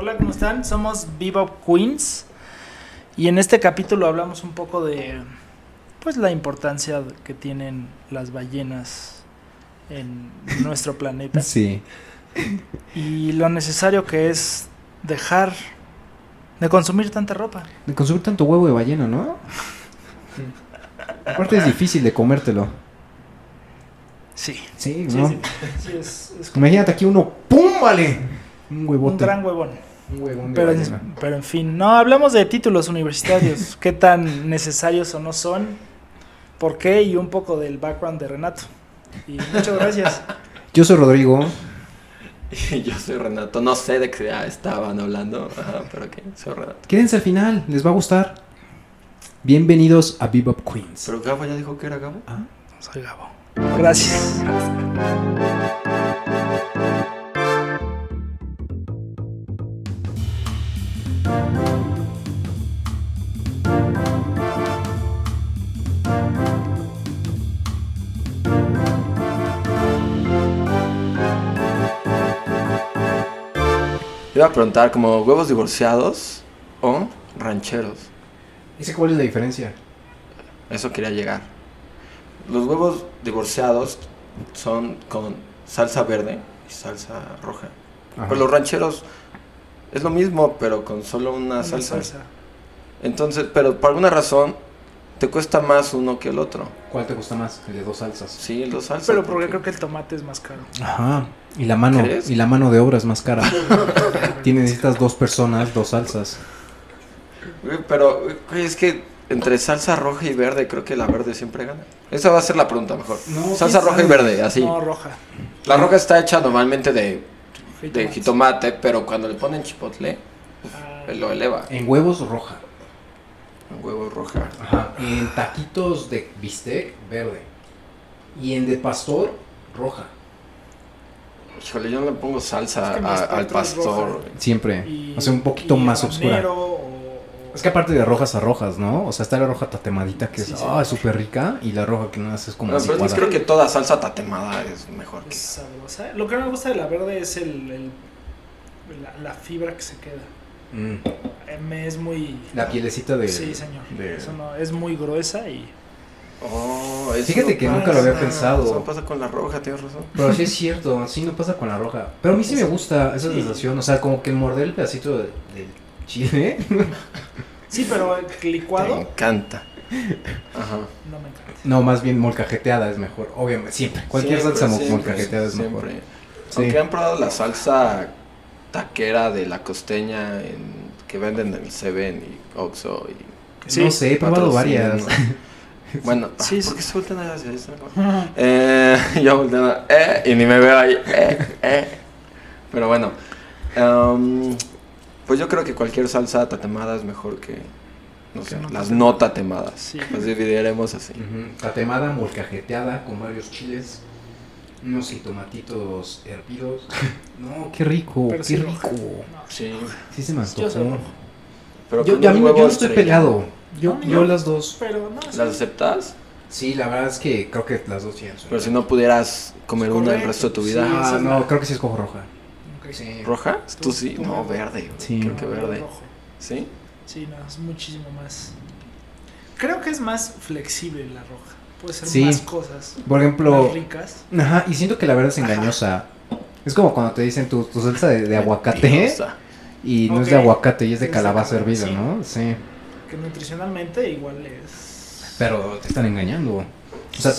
Hola, ¿cómo están? Somos Bebop Queens y en este capítulo hablamos un poco de pues la importancia que tienen las ballenas en nuestro planeta Sí. y lo necesario que es dejar de consumir tanta ropa. De consumir tanto huevo de ballena, ¿no? Aparte es difícil de comértelo. Sí. Sí, ¿no? sí, sí, es, es Imagínate aquí uno, ¡pum! Vale. Un huevote. un gran huevón. Un huevón de Pero ballena. en, pero en fin, no, hablamos de títulos universitarios, qué tan necesarios o no son, por qué y un poco del background de Renato. Y muchas gracias. Yo soy Rodrigo. Yo soy Renato, no sé de qué estaban hablando, ajá, pero que soy Renato. Quédense al final, les va a gustar. Bienvenidos a Bebop Queens. Pero Gabo ya dijo que era Gabo. Ah, Soy Gabo. Gracias. Iba a preguntar como huevos divorciados o rancheros. ¿Ese cuál es la diferencia? Eso quería llegar. Los huevos divorciados son con salsa verde y salsa roja. Ajá. Pero los rancheros es lo mismo, pero con solo una, Una salsa. salsa. Entonces, pero por alguna razón te cuesta más uno que el otro. ¿Cuál te gusta más? El de dos salsas. Sí, los salsas. Pero porque creo que el tomate es más caro. Ajá. Y la mano, ¿Crees? y la mano de obra es más cara. Tienes necesitas dos personas, dos salsas. Pero es que entre salsa roja y verde creo que la verde siempre gana. Esa va a ser la pregunta mejor. No, salsa ¿quién roja y verde, así. No, roja. La roja está hecha normalmente de, de Jitomate. pero cuando le ponen chipotle, Ah, lo eleva. En huevos roja. Un huevo roja. Ajá. En taquitos de bistec verde. Y en de pastor roja. Híjole, yo no le pongo salsa Es que a- al es pastor. roja. Siempre. y- o sea, un poquito y más oscura. Es que aparte de rojas a rojas, ¿no? O sea, está la roja tatemadita que Sí, es sí. ah, súper rica y la roja que no es como No, pero es creo que toda salsa tatemada es mejor que. es sabrosa. Lo que no me gusta de la verde es el, el- la, la fibra que se queda. Mm. Eh, Me es muy... La pielecita de... sí, señor. de- Eso no, es muy gruesa y... Oh, eso Fíjate no que nunca lo había pensado. Eso no pasa con la roja, tienes razón. Pero sí es cierto, sí no pasa con la roja. Pero a mí sí me gusta esa Sí. sensación. O sea, como que morder el pedacito de- del chile. Sí, pero el Me licuado encanta. Ajá. no me encanta. No, más bien molcajeteada es mejor. Obviamente, siempre. Cualquier Siempre, salsa siempre, molcajeteada es mejor. Sí. Aunque han probado la salsa taquera de la costeña en- que venden en el Seven y Oxxo y Sí, no sé, he probado varias. Bueno, Sí, ah, sí. ¿por qué se voltean hacia eso? Eh, yo volteo, eh, y ni me veo ahí, eh, eh. Pero bueno, em, pues yo creo que cualquier salsa tatemada es mejor que, no sé, no las no tatemadas. Sí. Las dividiremos así. Ujú, Tatemada, molcajeteada con varios chiles. Unos jitomatitos hervidos. No, qué rico, Pero qué sí rico. No, Sí. Sí se me antojó. Yo, yo a mí yo no estoy peleado. Yo, No, yo las dos. Pero no, sí. ¿Las aceptas? Sí, la verdad es que creo que las dos tienen. su- Pero si no pudieras comer una el resto de tu sí. vida. Ah, no, la- creo que sí escojo roja. Sí. ¿Roja? Tú, Tú- sí. tú No, verde. Sí. Creo que verde. rojo. ¿Sí? Sí, no, es muchísimo más. Creo que es más flexible la roja. Puede ser Sí. más cosas. Por ejemplo, Más ricas. ajá, y siento que la verde es Ajá. engañosa. Es como cuando te dicen tu, tu salsa de, de aguacate Mentirosa. y no es de aguacate y es de Es calabaza calabaza, hervida, sí. ¿no? Sí. Que nutricionalmente igual es. Pero te están engañando. O sea,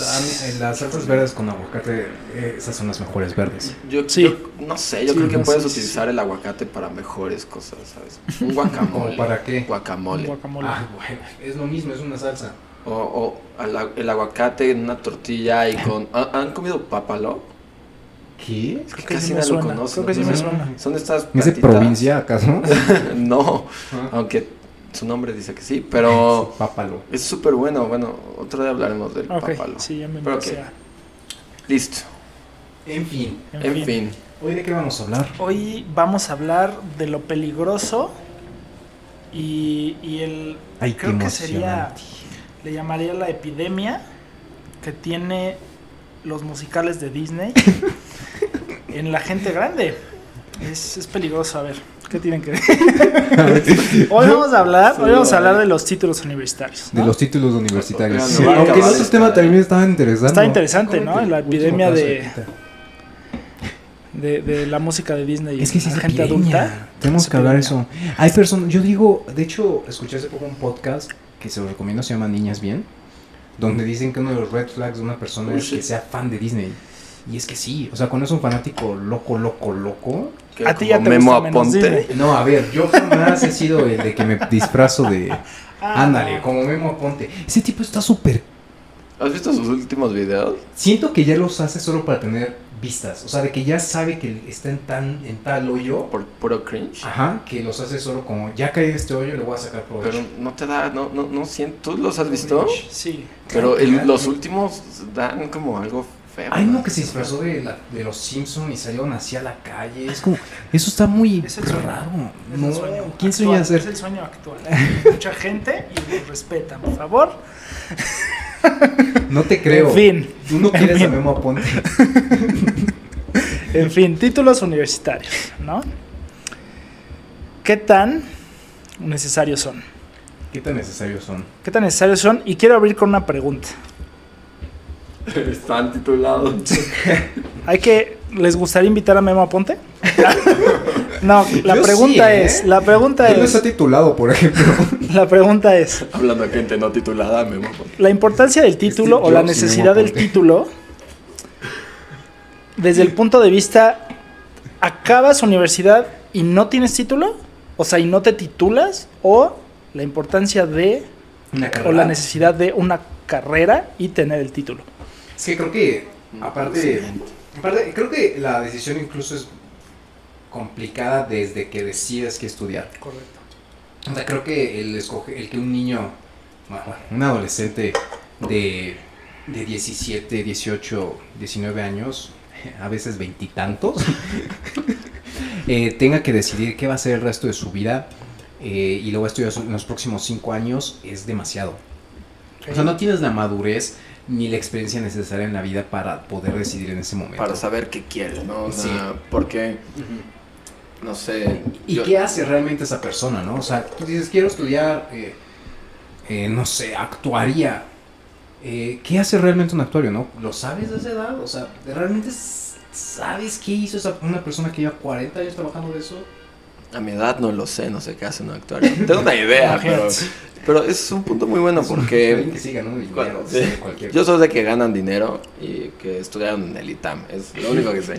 las salsas verdes con aguacate, eh, esas son las mejores verdes. Yo, Sí. yo no sé, yo Sí, creo que puedes sí. utilizar el aguacate para mejores cosas, ¿sabes? Un guacamole. ¿Cómo para qué? Guacamole. Guacamole. Ah, bueno, es lo mismo, es una salsa. O, o al- el aguacate en una tortilla y con... ¿Han, comido pápalo? ¿Qué? Es que Creo casi nadie lo conoce. Creo que sí ¿no? me suena. Son estas ¿Es de provincia acaso? no, Ah. aunque su nombre dice que sí, pero Pápalo. es súper bueno. Bueno, otro día hablaremos del Ok, pápalo. sí, ya me Pero Listo. En fin. En, fin. ¿Hoy de qué vamos a hablar? Hoy vamos a hablar de lo peligroso y, y el... Ay, creo que sería... Le llamaría la epidemia que tiene los musicales de Disney en la gente grande. Es, es peligroso. A ver, ¿Qué tienen que ver? hoy vamos a hablar, hoy vamos a hablar de los títulos universitarios. De los títulos universitarios. Sí, Sí, aunque el otro este tema también estaba interesante. Está interesante, ¿no? La epidemia de, de, de la música de Disney. Es que sí a es gente epidemia. adulta. Tenemos que hablar eso. Hay personas, yo digo, de hecho, escuché hace poco un podcast que se lo recomiendo, se llama Niñas Bien, donde dicen que uno de los red flags de una persona es que sea fan de Disney. Y es que sí, o sea, cuando es un fanático loco, loco, loco. Que A ti como ya te Memo gusta menos Aponte. No, a ver, yo jamás he sido el de que me disfrazo de. Ah, Ándale, como Memo Aponte. Ese tipo está súper. ¿Has visto sus últimos videos? Siento que ya los hace solo para tener vistas. O sea, de que ya sabe que está en, tan, en tal hoyo. Por puro cringe. Ajá, que los hace solo como, ya caí en este hoyo, le voy a sacar provecho. Pero no te da, no, no, no siento. ¿Tú los has visto? Sí. Pero el- los últimos dan como algo feo. Hay ¿no? uno que se disfrazó de, la- de los Simpsons y salieron así a la calle. Es como, eso está muy Es el sueño. raro. Es No, el sueño ¿quién actual, sueña Es hacer? el sueño actual. Mucha gente y los respetan, por favor. No te creo. En fin. Tú no quieres a. Memo Aponte. En fin, títulos universitarios, ¿no? ¿Qué tan necesarios son? ¿Qué tan necesarios son? ¿Qué tan necesarios son? Y quiero abrir con una pregunta. Están titulados. Hay que, ¿les gustaría invitar a Memo Aponte? no, la Yo pregunta sí, ¿eh? es, la pregunta Él no es, está titulado, por ejemplo. la pregunta es, Hablando de gente no titulada, Memo Aponte. la importancia del título o la necesidad del título desde el punto de vista acabas universidad y no tienes título, o sea, y no te titulas o la importancia de Una o la necesidad de una carrera y tener el título. Es que creo que, aparte, aparte, creo que la decisión incluso es complicada desde que decides qué estudiar. Correcto. O sea, creo que el escoger, el que un niño, bueno, un adolescente de, de 17, 18, 19 años, a veces veintitantos, eh, tenga que decidir qué va a hacer el resto de su vida eh, y lo va a estudiar en los próximos cinco años, es demasiado. O sea, no tienes la madurez ni la experiencia necesaria en la vida para poder decidir en ese momento. Para saber qué quieres, ¿no? O sea, Sí. porque, no sé. ¿Y yo- qué hace realmente esa persona, no? O sea, tú dices, quiero estudiar, eh, eh, no sé, actuaría. Eh, ¿Qué hace realmente un actuario, no? ¿Lo sabes de esa edad? O sea, ¿realmente sabes qué hizo esa, una persona que lleva 40 años trabajando de eso? A mi edad no lo sé, no sé qué hace un actuario. Tengo una idea, pero, pero es un punto muy bueno porque que siga, ¿no? Dinero, Cuando- sí, sí. cualquier yo soy de que ganan dinero y que estudiaron en el ITAM, es lo único que sé.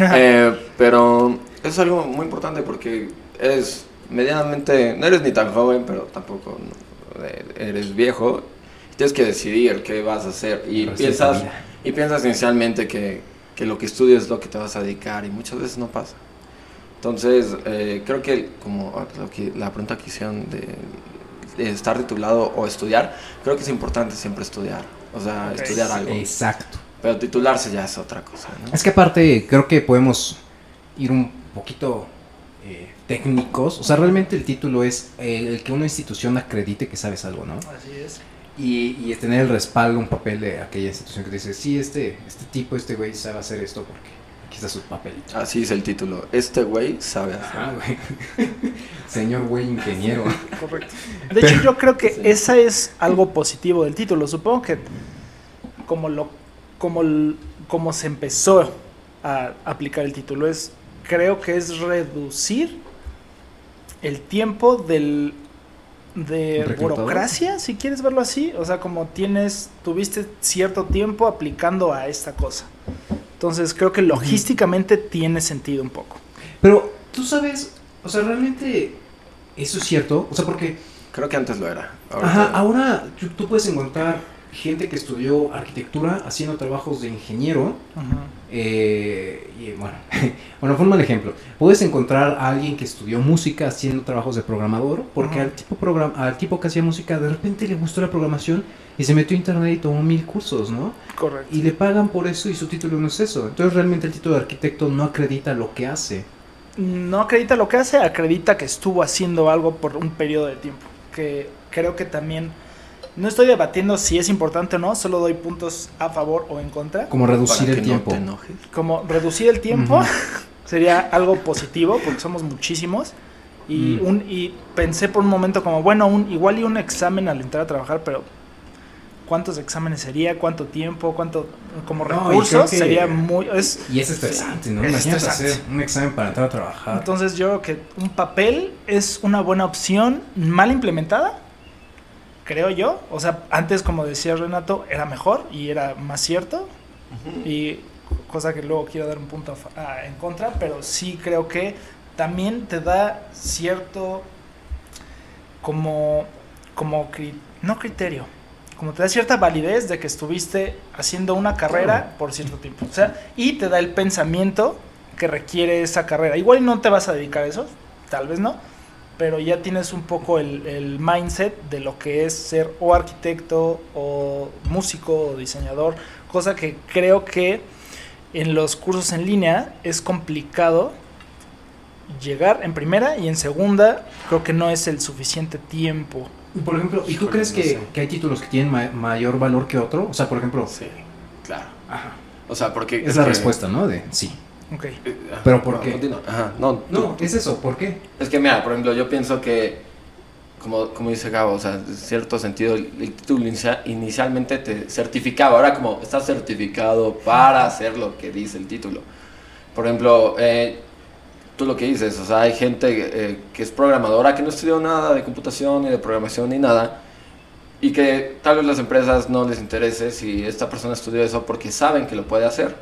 Eh, pero es algo muy importante porque eres medianamente, no eres ni tan joven, pero tampoco eh, eres viejo. Tienes que decidir qué vas a hacer y piensas, y piensas inicialmente que, que lo que estudias es lo que te vas a dedicar y muchas veces no pasa. Entonces, eh, creo que como ah, lo que- la pregunta que hicieron de, de estar titulado o estudiar, creo que es importante siempre estudiar. O sea, estudiar algo. Exacto. Pero titularse ya es otra cosa, ¿no? Es que aparte creo que podemos ir un poquito eh, técnicos. O sea, realmente el título es el, el que una institución acredite que sabes algo, ¿no? Así es. Y, y tener el respaldo, un papel de aquella institución que te dice, sí, este, este tipo, este güey sabe hacer esto porque aquí está su. Así es el título. Este güey sabe hacer. Güey. Señor güey ingeniero. Correcto. De hecho, yo creo que esa es algo positivo del título. Supongo que como lo como como se empezó a aplicar el título es creo que es reducir el tiempo del de ¿Reclutador? burocracia, si quieres verlo así, o sea, como tienes tuviste cierto tiempo aplicando a esta cosa. Entonces, creo que logísticamente tiene sentido un poco. Pero tú sabes, o sea, realmente eso es cierto. O sea, porque Creo que antes lo era. Ajá, Ahorita- ahora tú, tú puedes encontrar gente que estudió arquitectura haciendo trabajos de ingeniero. eh, y bueno, bueno, forma el ejemplo. Puedes encontrar a alguien que estudió música haciendo trabajos de programador, porque Ajá. al, tipo program- al tipo que hacía música de repente le gustó la programación y se metió a internet y tomó mil cursos, ¿no? Correcto. Y le pagan por eso y su título no es eso. Entonces realmente el título de arquitecto no acredita lo que hace. no acredita lo que hace, acredita que estuvo haciendo algo por un periodo de tiempo. Que creo que también. No estoy debatiendo si es importante o no, solo doy puntos a favor o en contra. Como reducir para el que tiempo. no te enojes. Como reducir el tiempo sería algo positivo, porque somos muchísimos. Y, Mm. un, y pensé por un momento como, bueno, un, igual y un examen al entrar a trabajar, pero ¿cuántos exámenes sería? ¿Cuánto tiempo? ¿Cuánto? Como No, recursos que- sería muy... Es, Y es estresante, ¿no? Es estresante. hacer un examen para entrar a trabajar. Entonces yo creo que un papel es una buena opción, mal implementada, creo yo. O sea, antes, como decía Renato, era mejor y era más cierto. Y cosa que luego quiero dar un punto a en contra, pero sí creo que también te da cierto como, como cri- no criterio, como te da cierta validez de que estuviste haciendo una carrera por cierto tiempo. O sea, y te da el pensamiento que requiere esa carrera. Igual no te vas a dedicar a eso, tal vez no, pero ya tienes un poco el, el mindset de lo que es ser o arquitecto o músico o diseñador, cosa que creo que en los cursos en línea es complicado llegar en primera y en segunda creo que no es el suficiente tiempo. Y por ejemplo, ¿y tú Híjole, crees no que, sé. que hay títulos que tienen ma- mayor valor que otro? O sea, por ejemplo, Sí, claro. ajá, O sea, porque... es la que- respuesta, ¿no? De sí. Ok. ¿Pero por no, qué? continúa. Ajá, no, No, tú- es eso, ¿por qué? Es que mira, por ejemplo, yo pienso que, como, como dice Gabo, o sea, en cierto sentido, el, título inicia- inicialmente te certificaba. Ahora como estás certificado para hacer lo que dice el título. Por ejemplo, eh, tú lo que dices, o sea, hay gente eh, que es programadora que no estudió nada de computación ni de programación ni nada. Y que tal vez las empresas no les interese si esta persona estudió eso porque saben que lo puede hacer.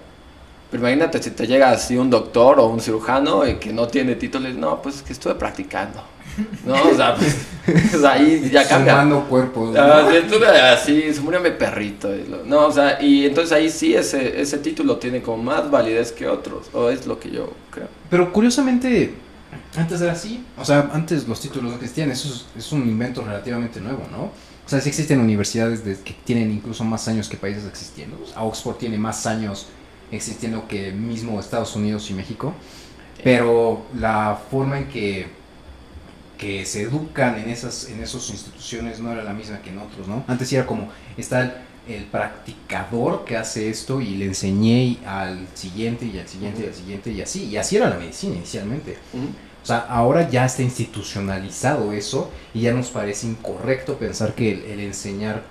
Pero imagínate si te llega así un doctor o un cirujano y que no tiene título no, pues es que estuve practicando. No, o sea, pues, o sea, ahí ya cambia. Sumando cuerpos. ¿no? Ah, así, se murió mi perrito. y lo- no, o sea, y entonces ahí sí ese, ese título tiene como más validez que otros, o es lo que yo creo. Pero curiosamente, antes era así. O sea, antes los títulos no existían. Eso es, es un invento relativamente nuevo, ¿no? O sea, sí existen universidades de- que tienen incluso más años que países existiendo. O sea, Oxford tiene más años existiendo que mismo Estados Unidos y México. Pero la forma en que, que se educan en esas en esas instituciones no era la misma que en otros, ¿no? Antes era como, está el, el practicador que hace esto y le enseñé al siguiente y al siguiente y al siguiente y así. Y así era la medicina inicialmente. O sea, ahora ya está institucionalizado eso y ya nos parece incorrecto pensar que el, el enseñar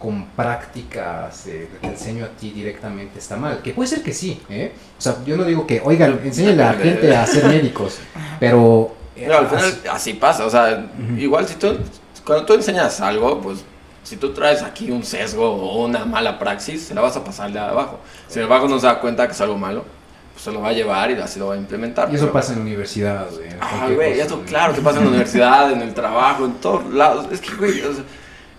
con prácticas, eh, te enseño a ti directamente está mal. Que puede ser que sí, ¿eh? O sea, yo no digo que, oigan, enséñenle a la gente a ser médicos, pero... eh, Pero al final así- así pasa, o sea, Ujú. igual si tú, cuando tú enseñas algo, pues si tú traes aquí un sesgo o una mala praxis, se la vas a pasar de abajo. Si el abajo no se da cuenta que es algo malo, pues se lo va a llevar y así lo va a implementar. y eso Pero- pasa en la universidad, güey, en Ah, güey, eso güey. claro que pasa en la universidad, en el trabajo, en todos lados. Es que, güey, o sea,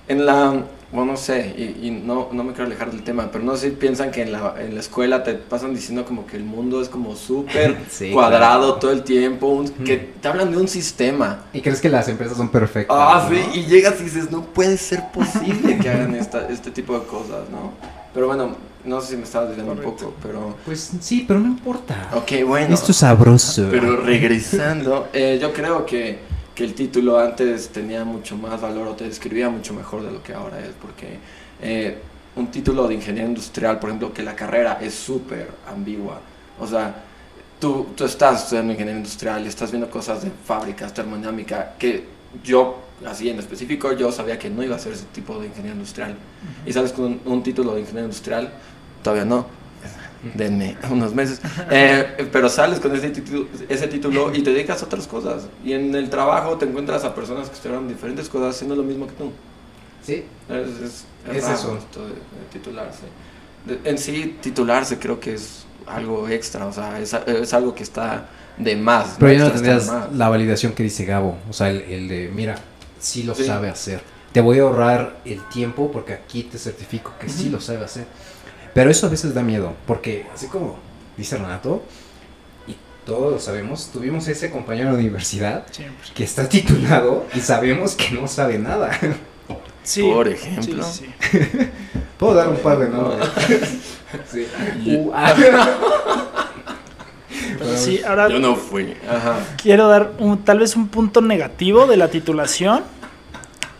en la, bueno, no sé, y, y no, no me quiero alejar del tema, pero no sé si piensan que en la, en la escuela te pasan diciendo como que el mundo es como súper Sí, cuadrado claro. todo el tiempo, un- que te hablan de un sistema. Y crees que las empresas son perfectas. Ah, ¿no? sí, y llegas y dices, no puede ser posible que hagan esta, este tipo de cosas, ¿no? Pero bueno, no sé si me estabas diciendo un poco, pero... Pues sí, pero no importa. Ok, bueno. Esto es sabroso. Pero regresando, eh, yo creo que, que el título antes tenía mucho más valor o te describía mucho mejor de lo que ahora es, porque eh, un título de ingeniería industrial, por ejemplo, que la carrera es súper ambigua. O sea, tú, tú estás estudiando ingeniería industrial y estás viendo cosas de fábricas, termodinámica, que yo, así en específico, yo sabía que no iba a ser ese tipo de ingeniería industrial. Y sabes, con un, un título de ingeniería industrial, todavía no. Denme unos meses. Eh, pero sales con ese título, ese título y te dedicas a otras cosas. Y en el trabajo te encuentras a personas que estudiaron diferentes cosas haciendo lo mismo que tú. Sí. Es, es- es Es raro eso. esto de, de titularse. De- en sí, titularse creo que es algo extra, o sea, es, algo que está de más. Pero ya no está de tendrías la validación que dice Gabo. O sea, el, el de, mira, sí lo Sí. sabe hacer. Te voy a ahorrar el tiempo porque aquí te certifico que sí Ujú. lo sabe hacer. Pero eso a veces da miedo. Porque, así como dice Renato, y todos lo sabemos, tuvimos ese compañero de universidad Siempre. que está titulado y sabemos que no sabe nada. Sí. Por Sí, ejemplo. sí. Puedo dar un par de nombres. Sí. Uh, ah. Sí, ahora Yo no fui. Ajá. quiero dar un, tal vez un punto negativo de la titulación.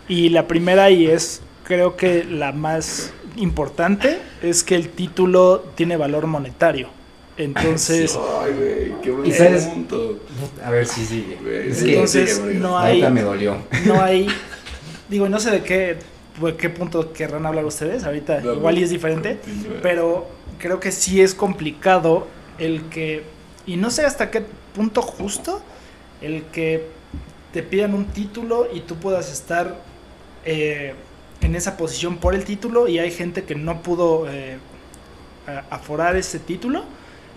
Y la primera, y es creo que la más importante, es que el título tiene valor monetario. Entonces, Ay, güey, qué buen ¿Y sabes? punto. A ver si sigue. Güey, Es sí, que entonces sigue, no hay, ahorita me dolió. no hay, digo, no sé de qué, de qué punto querrán hablar ustedes, ahorita No, igual y es diferente, pero creo que sí es complicado el que, y no sé hasta qué punto justo, el que te pidan un título y tú puedas estar eh, en esa posición por el título y hay gente que no pudo eh, aforar ese título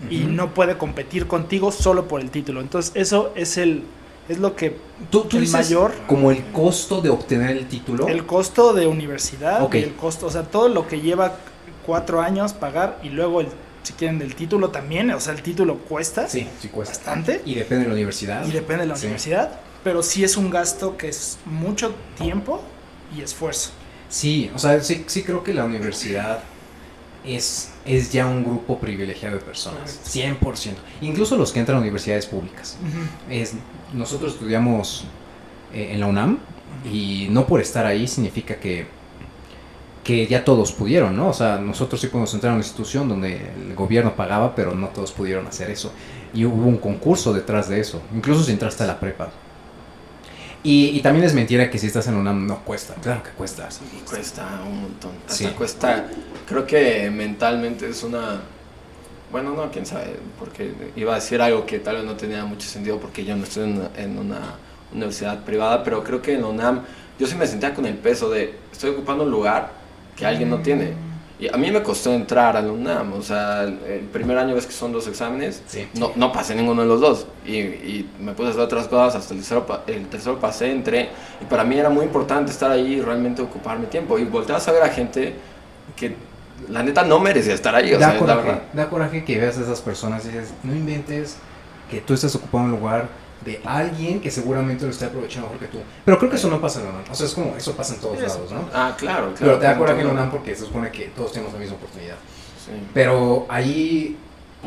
y no puede competir contigo solo por el título. Entonces eso es el es lo que Tú, tú el dices mayor como el costo de obtener el título. el costo de universidad, Ok. el costo, o sea, todo lo que lleva cuatro años pagar y luego el, si quieren del título también, o sea, el título cuesta Sí, sí cuesta. bastante Y depende de la universidad. y depende de la Sí. universidad, pero sí es un gasto que es mucho tiempo y esfuerzo. Sí, o sea, sí, sí creo que la universidad es, es ya un grupo privilegiado de personas. 100%. Incluso los que entran a universidades públicas. Es, nosotros estudiamos eh, en la UNAM y no por estar ahí significa que, que ya todos pudieron, ¿no? O sea, nosotros sí podemos entrar a una institución donde el gobierno pagaba, pero no todos pudieron hacer eso. Y hubo un concurso detrás de eso, incluso si entraste a la prepa. Y, y también es mentira que si estás en la UNAM no cuesta, claro que cuesta. Y cuesta un montón. Hasta Sí. cuesta, creo que mentalmente es una... Bueno, no, quién sabe, porque iba a decir algo que tal vez no tenía mucho sentido porque yo no estoy en una, en una universidad privada, pero creo que en la UNAM yo sí me sentía con el peso de estoy ocupando un lugar que alguien no tiene. Y a mí me costó entrar a la UNAM, o sea, el, primer año ves que son dos exámenes, Sí. no, no pasé ninguno de los dos. Y, y me puse a hacer otras cosas, hasta el tercero, el tercero pasé, entré. Y para mí era muy importante estar ahí y realmente ocupar mi tiempo. Y volteas a ver a gente que la neta no merecía estar ahí, o da, sea, es la coraje, verdad. da coraje que veas a esas personas y dices, no inventes que tú estás ocupando un lugar de alguien que seguramente lo está aprovechando mejor que tú. Pero creo que eso no pasa en la UNAM. O sea, es como, eso pasa en todos Eso. lados, ¿no? Ah, claro, claro. Pero te da coraje en la. UNAM porque se supone que todos tenemos la misma oportunidad. Sí. Pero ahí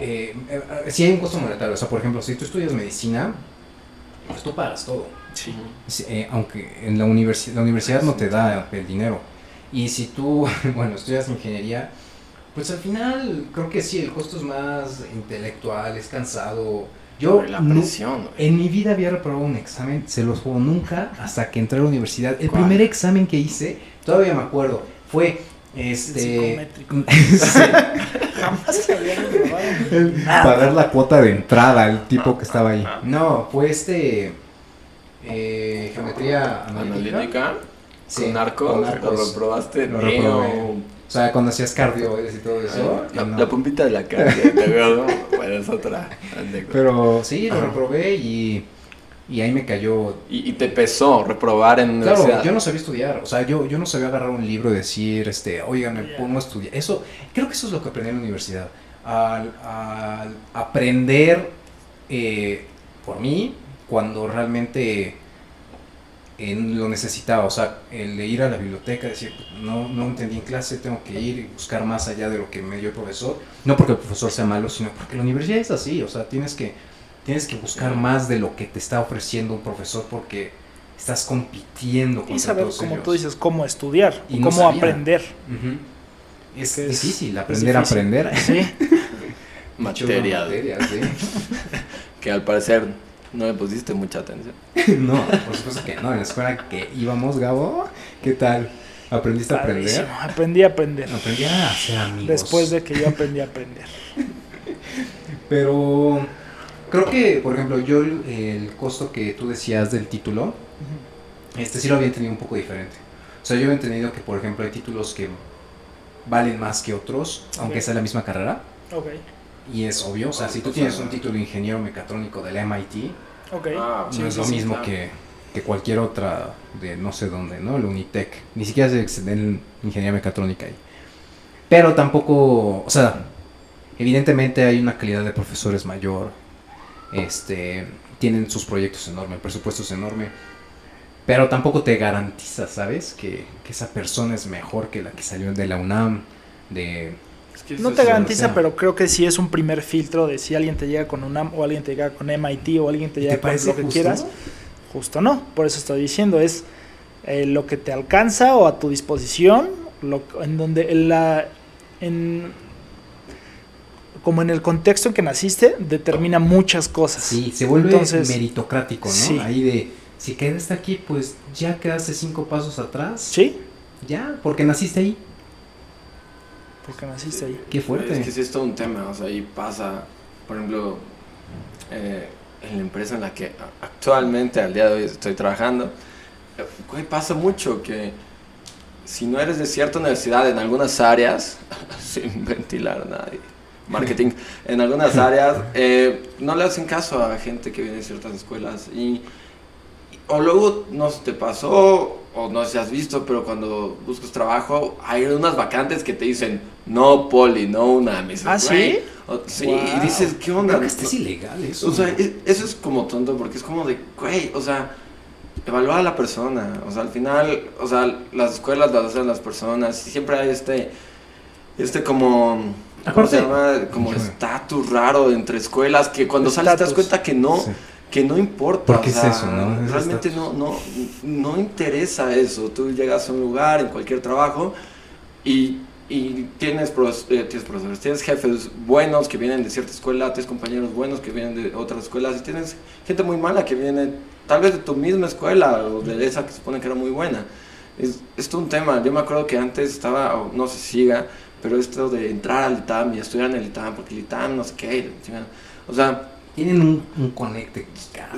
eh, eh, sí hay un costo monetario. O sea, por ejemplo, si tú estudias medicina, pues tú pagas todo. Sí. Sí, eh, aunque en la, universi- la universidad no te da el dinero. Y si tú, bueno, estudias ingeniería, pues al final creo que sí, el costo es más intelectual, es cansado. Yo la presión, en mi vida había reprobado un examen, se los juego nunca hasta que entré a la universidad. El ¿Cuál? primer examen que hice, todavía me acuerdo, fue este Jamás se el pagar la cuota de entrada, el tipo que estaba ahí. No, fue este eh, geometría analítica. Analítica, Sí, con narcos, con lo reprobaste. Lo reprobé. O sea, cuando hacías cardio y todo eso. La, no. la puntita de la. Bueno, es otra. Pero sí, lo Ajá. reprobé y, y ahí me cayó. Y, y te pesó reprobar en Claro, universidad. yo no sabía estudiar. O sea, yo, yo no sabía agarrar un libro y decir, este, oigan, me pongo a estudiar. Eso, creo que eso es lo que aprendí en la universidad. Al, al aprender eh, por mí cuando realmente eh, lo necesitaba. O sea, el de ir a la biblioteca, decir, no, no entendí en clase, tengo que ir y buscar más allá de lo que me dio el profesor. No porque el profesor sea malo, sino porque la universidad es así. O sea, tienes que, tienes que buscar más de lo que te está ofreciendo un profesor porque estás compitiendo contra Y saber, todos como ellos. tú dices, cómo estudiar, Y no cómo sabía. aprender. Es, Que es- difícil es aprender difícil. a aprender. Sí. Materia, Materia, sí. que al parecer no le pusiste mucha atención. no, por supuesto que no. En la escuela que íbamos, Gabo, ¿qué tal? ¿Aprendiste a aprender? Aprendí a aprender. Aprendí a hacer amigos. Después de que yo aprendí a aprender. Pero creo que, por ejemplo, yo el, costo que tú decías del título, este sí lo había entendido un poco diferente. O sea, yo había entendido que, por ejemplo, hay títulos que valen más que otros, aunque sea la misma carrera. Ok, Y es obvio, o sea, si tú tienes un título de ingeniero mecatrónico del MIT. Ah, Sí, no es sí, lo sí, mismo claro. que, que cualquier otra de no sé dónde, ¿no? El Unitec. Ni siquiera se exceden ingeniería mecatrónica ahí. Pero tampoco, o sea, evidentemente hay una calidad de profesores mayor. Este, tienen sus proyectos enormes, el presupuesto es enorme. Pero tampoco te garantiza, ¿sabes? Que, que esa persona es mejor que la que salió de la UNAM, de... Es que No te garantiza, sea. pero creo que sí es un primer filtro de si alguien te llega con UNAM o alguien te llega con MIT o alguien te ¿Te llega con parece lo que justo? quieras. Justo no, por eso estoy diciendo, es eh, lo que te alcanza o a tu disposición, lo, en donde en la... En, como en el contexto en que naciste, determina muchas cosas. Sí, se vuelve Entonces, meritocrático, ¿no? sí. Ahí de, si quedaste aquí, pues ya quedaste cinco pasos atrás. ¿Sí? Ya, porque naciste ahí. Porque naciste ahí. Qué fuerte. Es que sí es todo un tema, o sea, ahí pasa, por ejemplo, eh, en la empresa en la que actualmente, al día de hoy, estoy trabajando, eh, güey, pasa mucho que si no eres de cierta universidad en algunas áreas, sin ventilar a nadie, marketing, en algunas áreas, eh, no le hacen caso a gente que viene de ciertas escuelas y o luego no se te pasó o no sé si has visto, pero cuando buscas trabajo hay unas vacantes que te dicen no poli, no una. Me dices, ¿Ah, "Güey". sí? O- sí, Wow. y dices, ¿qué onda? Creo que este es ilegal eso. O sea, es- eso es como tonto porque es como de, güey, o sea, evaluar a la persona. O sea, al final, o sea, las escuelas las hacen las personas y siempre hay este, este como, ¿cómo se llama? Como estatus raro entre escuelas que cuando sales te das cuenta que no, Sí. Que no importa. ¿Por o qué es sea, eso, no? Es Realmente no, no, no interesa eso. Tú llegas a un lugar, en cualquier trabajo, y, y tienes, eh, tienes profesores, tienes jefes buenos que vienen de cierta escuela, tienes compañeros buenos que vienen de otras escuelas, y tienes gente muy mala que viene tal vez de tu misma escuela o de esa que se supone que era muy buena. Es, es un tema. Yo me acuerdo que antes estaba, o no si siga, pero esto de entrar al ITAM y estudiar en el ITAM, porque el ITAM no sé qué, o sea, Tienen un, un conecte.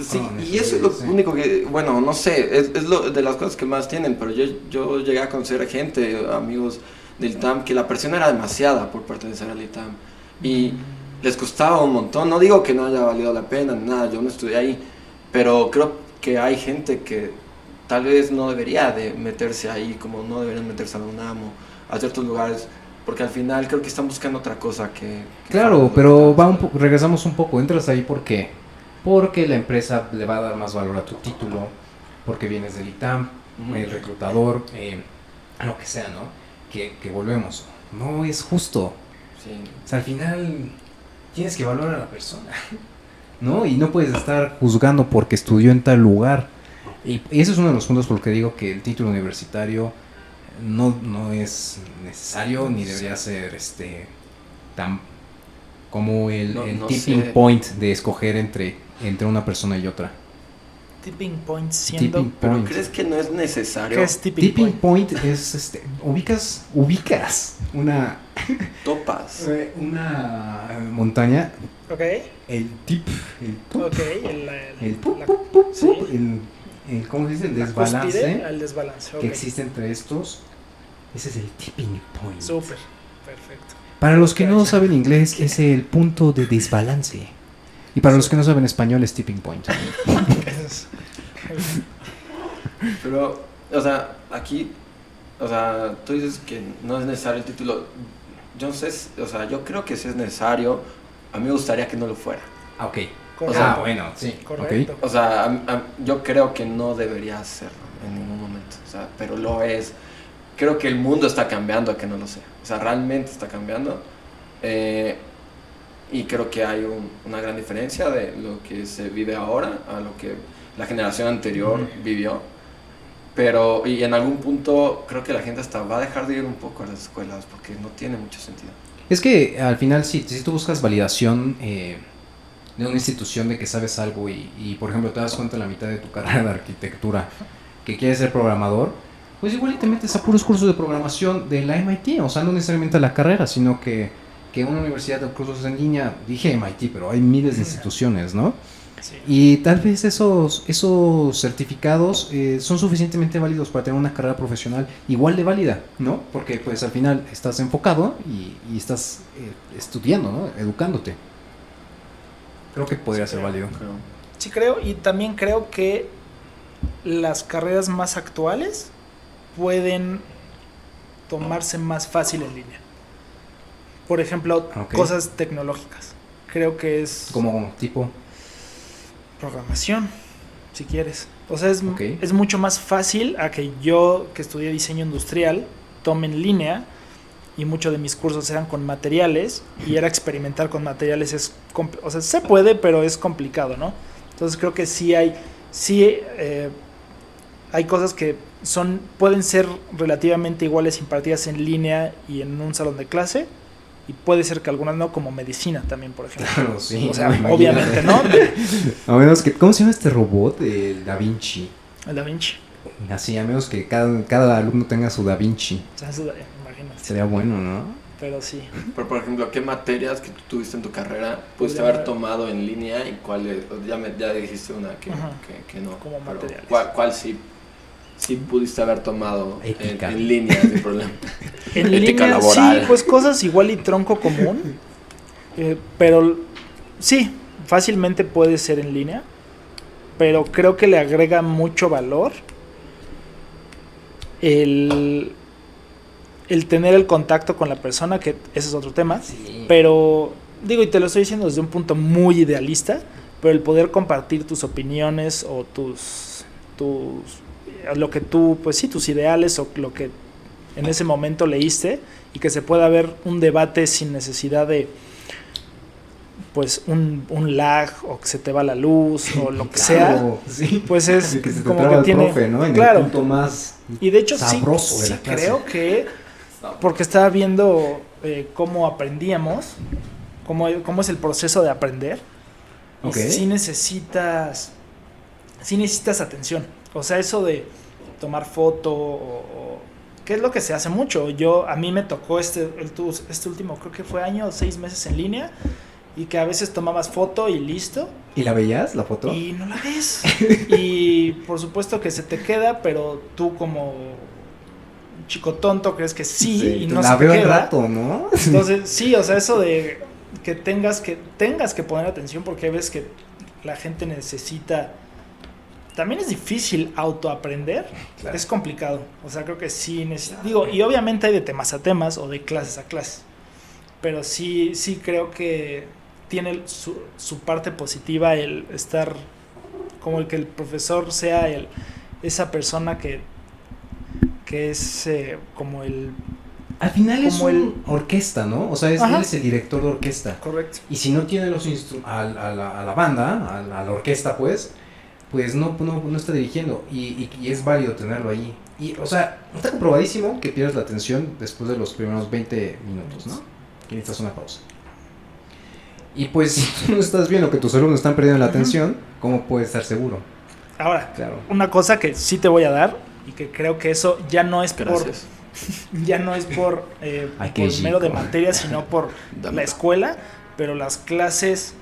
Sí, y eso es lo sí. único que, bueno, no sé, es, es lo de las cosas que más tienen, pero yo, yo llegué a conocer gente, amigos del ITAM, que la presión era demasiada por pertenecer al ITAM y les costaba un montón. No digo que no haya valido la pena, nada, yo no estudié ahí, pero creo que hay gente que tal vez no debería de meterse ahí, como no deberían meterse a la UNAM o a ciertos lugares, porque al final creo que están buscando otra cosa que... que Claro, pero va un po- regresamos un poco. Entras ahí porque porque la empresa le va a dar más valor a tu título, porque vienes del ITAM, el reclutador, eh, lo que sea, ¿no? Que, que volvemos. No es justo. Sí. O sea, al final tienes que valorar a la persona, ¿no? Y no puedes estar juzgando porque estudió en tal lugar. Y ese es uno de los puntos por los que digo que el título universitario no, no es necesario ni debería ser este tan como el, No- el no tipping sé. point de escoger entre, entre una persona y otra. Tipping point siendo. Tipping Pero point. ¿crees que no es necesario? ¿Qué es tipping, Tipping point? point es este ubicas ubicas una Topas. una montaña Ok, el tip el pup, ok. El, el- el pup, la- pup, pup, sí. pup, el, el- ¿cómo se dice? el la desbalance cúspide al desbalance. ok. que existe entre estos ese es el tipping point Súper, perfecto. para los que no saben inglés es el punto de desbalance y para los que no saben español es tipping point Pero, o sea, aquí, o sea, tú dices que no es necesario el título. Yo no sé, o sea, yo creo que sí es necesario. A mí me gustaría que no lo fuera. ah, ok Correcto. ah bueno sí Correcto. O sea, a- a- yo creo que no debería serlo en ningún momento. O sea, pero lo es. Creo que el mundo está cambiando a que no lo sea. O sea, realmente está cambiando. Eh, y creo que hay un- una gran diferencia de lo que se vive ahora a lo que la generación anterior vivió. Pero, y en algún punto, creo que la gente hasta va a dejar de ir un poco a las escuelas porque no tiene mucho sentido. Es que al final, si, si tú buscas validación eh, de una institución de que sabes algo y, y, por ejemplo, te das cuenta en la mitad de tu carrera de arquitectura que quieres ser programador, pues igual y te metes a puros cursos de programación de la MIT, o sea, no necesariamente a la carrera, sino que, que una universidad de cursos en línea, dije MIT, pero hay miles de instituciones, ¿no? Sí. Y tal vez esos, esos certificados eh, son suficientemente válidos para tener una carrera profesional igual de válida, ¿no? Porque pues al final estás enfocado y, y estás eh, estudiando, ¿no? Educándote. Creo que podría Sí, ser creo. válido. Creo. Sí creo y también creo que las carreras más actuales pueden tomarse más fácil en línea. Por ejemplo, cosas tecnológicas. Creo que es Como tipo, programación, si quieres. O sea, es, es mucho más fácil a que yo, que estudié diseño industrial, tome en línea y muchos de mis cursos eran con materiales y era experimentar con materiales. Es o sea, se puede, pero es complicado, ¿no? Entonces creo que sí hay, sí eh, hay cosas que son, pueden ser relativamente iguales impartidas en línea y en un salón de clase y puede ser que algunas no, como medicina también, por ejemplo. Claro, sí. o sea, no, imagínate. obviamente, ¿no? A menos que, ¿cómo se llama este robot? El Da Vinci. El Da Vinci. Así, a menos que cada, cada alumno tenga su Da Vinci. O sea, eh, imagínate. Sería bueno, ¿no? Pero sí. Pero, por ejemplo, ¿qué materias que tú tuviste en tu carrera pudiste haber tomado en línea y cuáles? Ya, me, ya dijiste una que, que, que no. Como materiales. ¿Cuál, cuál sí, sí pudiste haber tomado en, Ética. en línea sin problema? En Ética línea, laboral. sí, pues cosas igual y tronco común. eh, pero sí, fácilmente puede ser en línea. Pero creo que le agrega mucho valor el, el tener el contacto con la persona, que ese es otro tema. Sí. Pero, digo, y te lo estoy diciendo desde un punto muy idealista, pero el poder compartir tus opiniones o tus, tus, lo que tú, pues sí, tus ideales o lo que en ese momento leíste y que se pueda ver un debate sin necesidad de, pues, un, un lag o que se te va la luz o lo que sea, sí. pues es que se te como que el tiene... profe, ¿no? En claro. el punto más Y de hecho sí, sí creo que, porque estaba viendo eh, cómo aprendíamos, cómo, cómo es el proceso de aprender, y Ok. sí necesitas, sí necesitas atención. O sea, eso de tomar foto o, ¿qué es lo que se hace mucho? Yo, a mí me tocó este, el, este último, creo que fue año o seis meses en línea, y que a veces tomabas foto y listo, ¿Y la veías, la foto? y no la ves. y por supuesto que se te queda, pero tú como chico tonto crees que sí, y no la se te veo queda. rato, ¿no? Entonces, sí, o sea, eso de que tengas que tengas que poner atención porque ves que la gente necesita también es difícil autoaprender, Claro. es complicado. O sea, creo que sí necesita, digo, y obviamente hay de temas a temas o de clases a clases. Pero sí sí creo que tiene su, su parte positiva el estar como el que el profesor sea el esa persona que que es eh, como el Al final es Como un el- orquesta, ¿no? O sea, es, él es el director de orquesta. correcto. Y si no tiene los instru- a, a la, a la banda, a, la- a la orquesta, pues, pues no, no, no está dirigiendo. Y, y- y es válido tenerlo ahí. Y, o sea, está comprobadísimo que pierdes la atención después de los primeros 20 minutos, ¿no? Que necesitas una pausa. Y pues, si tú no estás viendo que tus alumnos están perdiendo la atención, ¿cómo puedes estar seguro? Ahora, Claro. una cosa que sí te voy a dar y que creo que eso ya no es Gracias. por ya no es por, eh, por mero de materia, sino por la escuela, pero las clases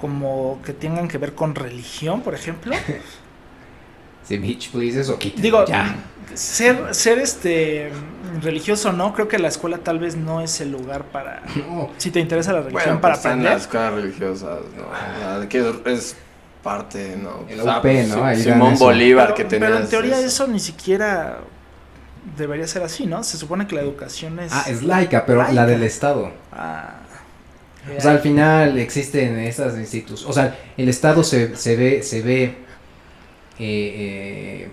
como que tengan que ver con religión, por ejemplo. Sí, bitch, please, eso quítalo, Digo, ya. ser ser este religioso no, creo que la escuela tal vez no es el lugar para No. si te interesa la religión Bueno, para están aprender. las escuelas religiosas, ¿no? Es parte, ¿no? El UP, ¿no? Ahí Simón. Bolívar pero, que pero tenía en teoría eso ni siquiera debería ser así, ¿no? Se supone que la educación es Ah, es laica, pero Laica. la del Estado. Ah, O sea, al final existen esas instituciones. O sea, el Estado se, se ve, se ve eh, eh,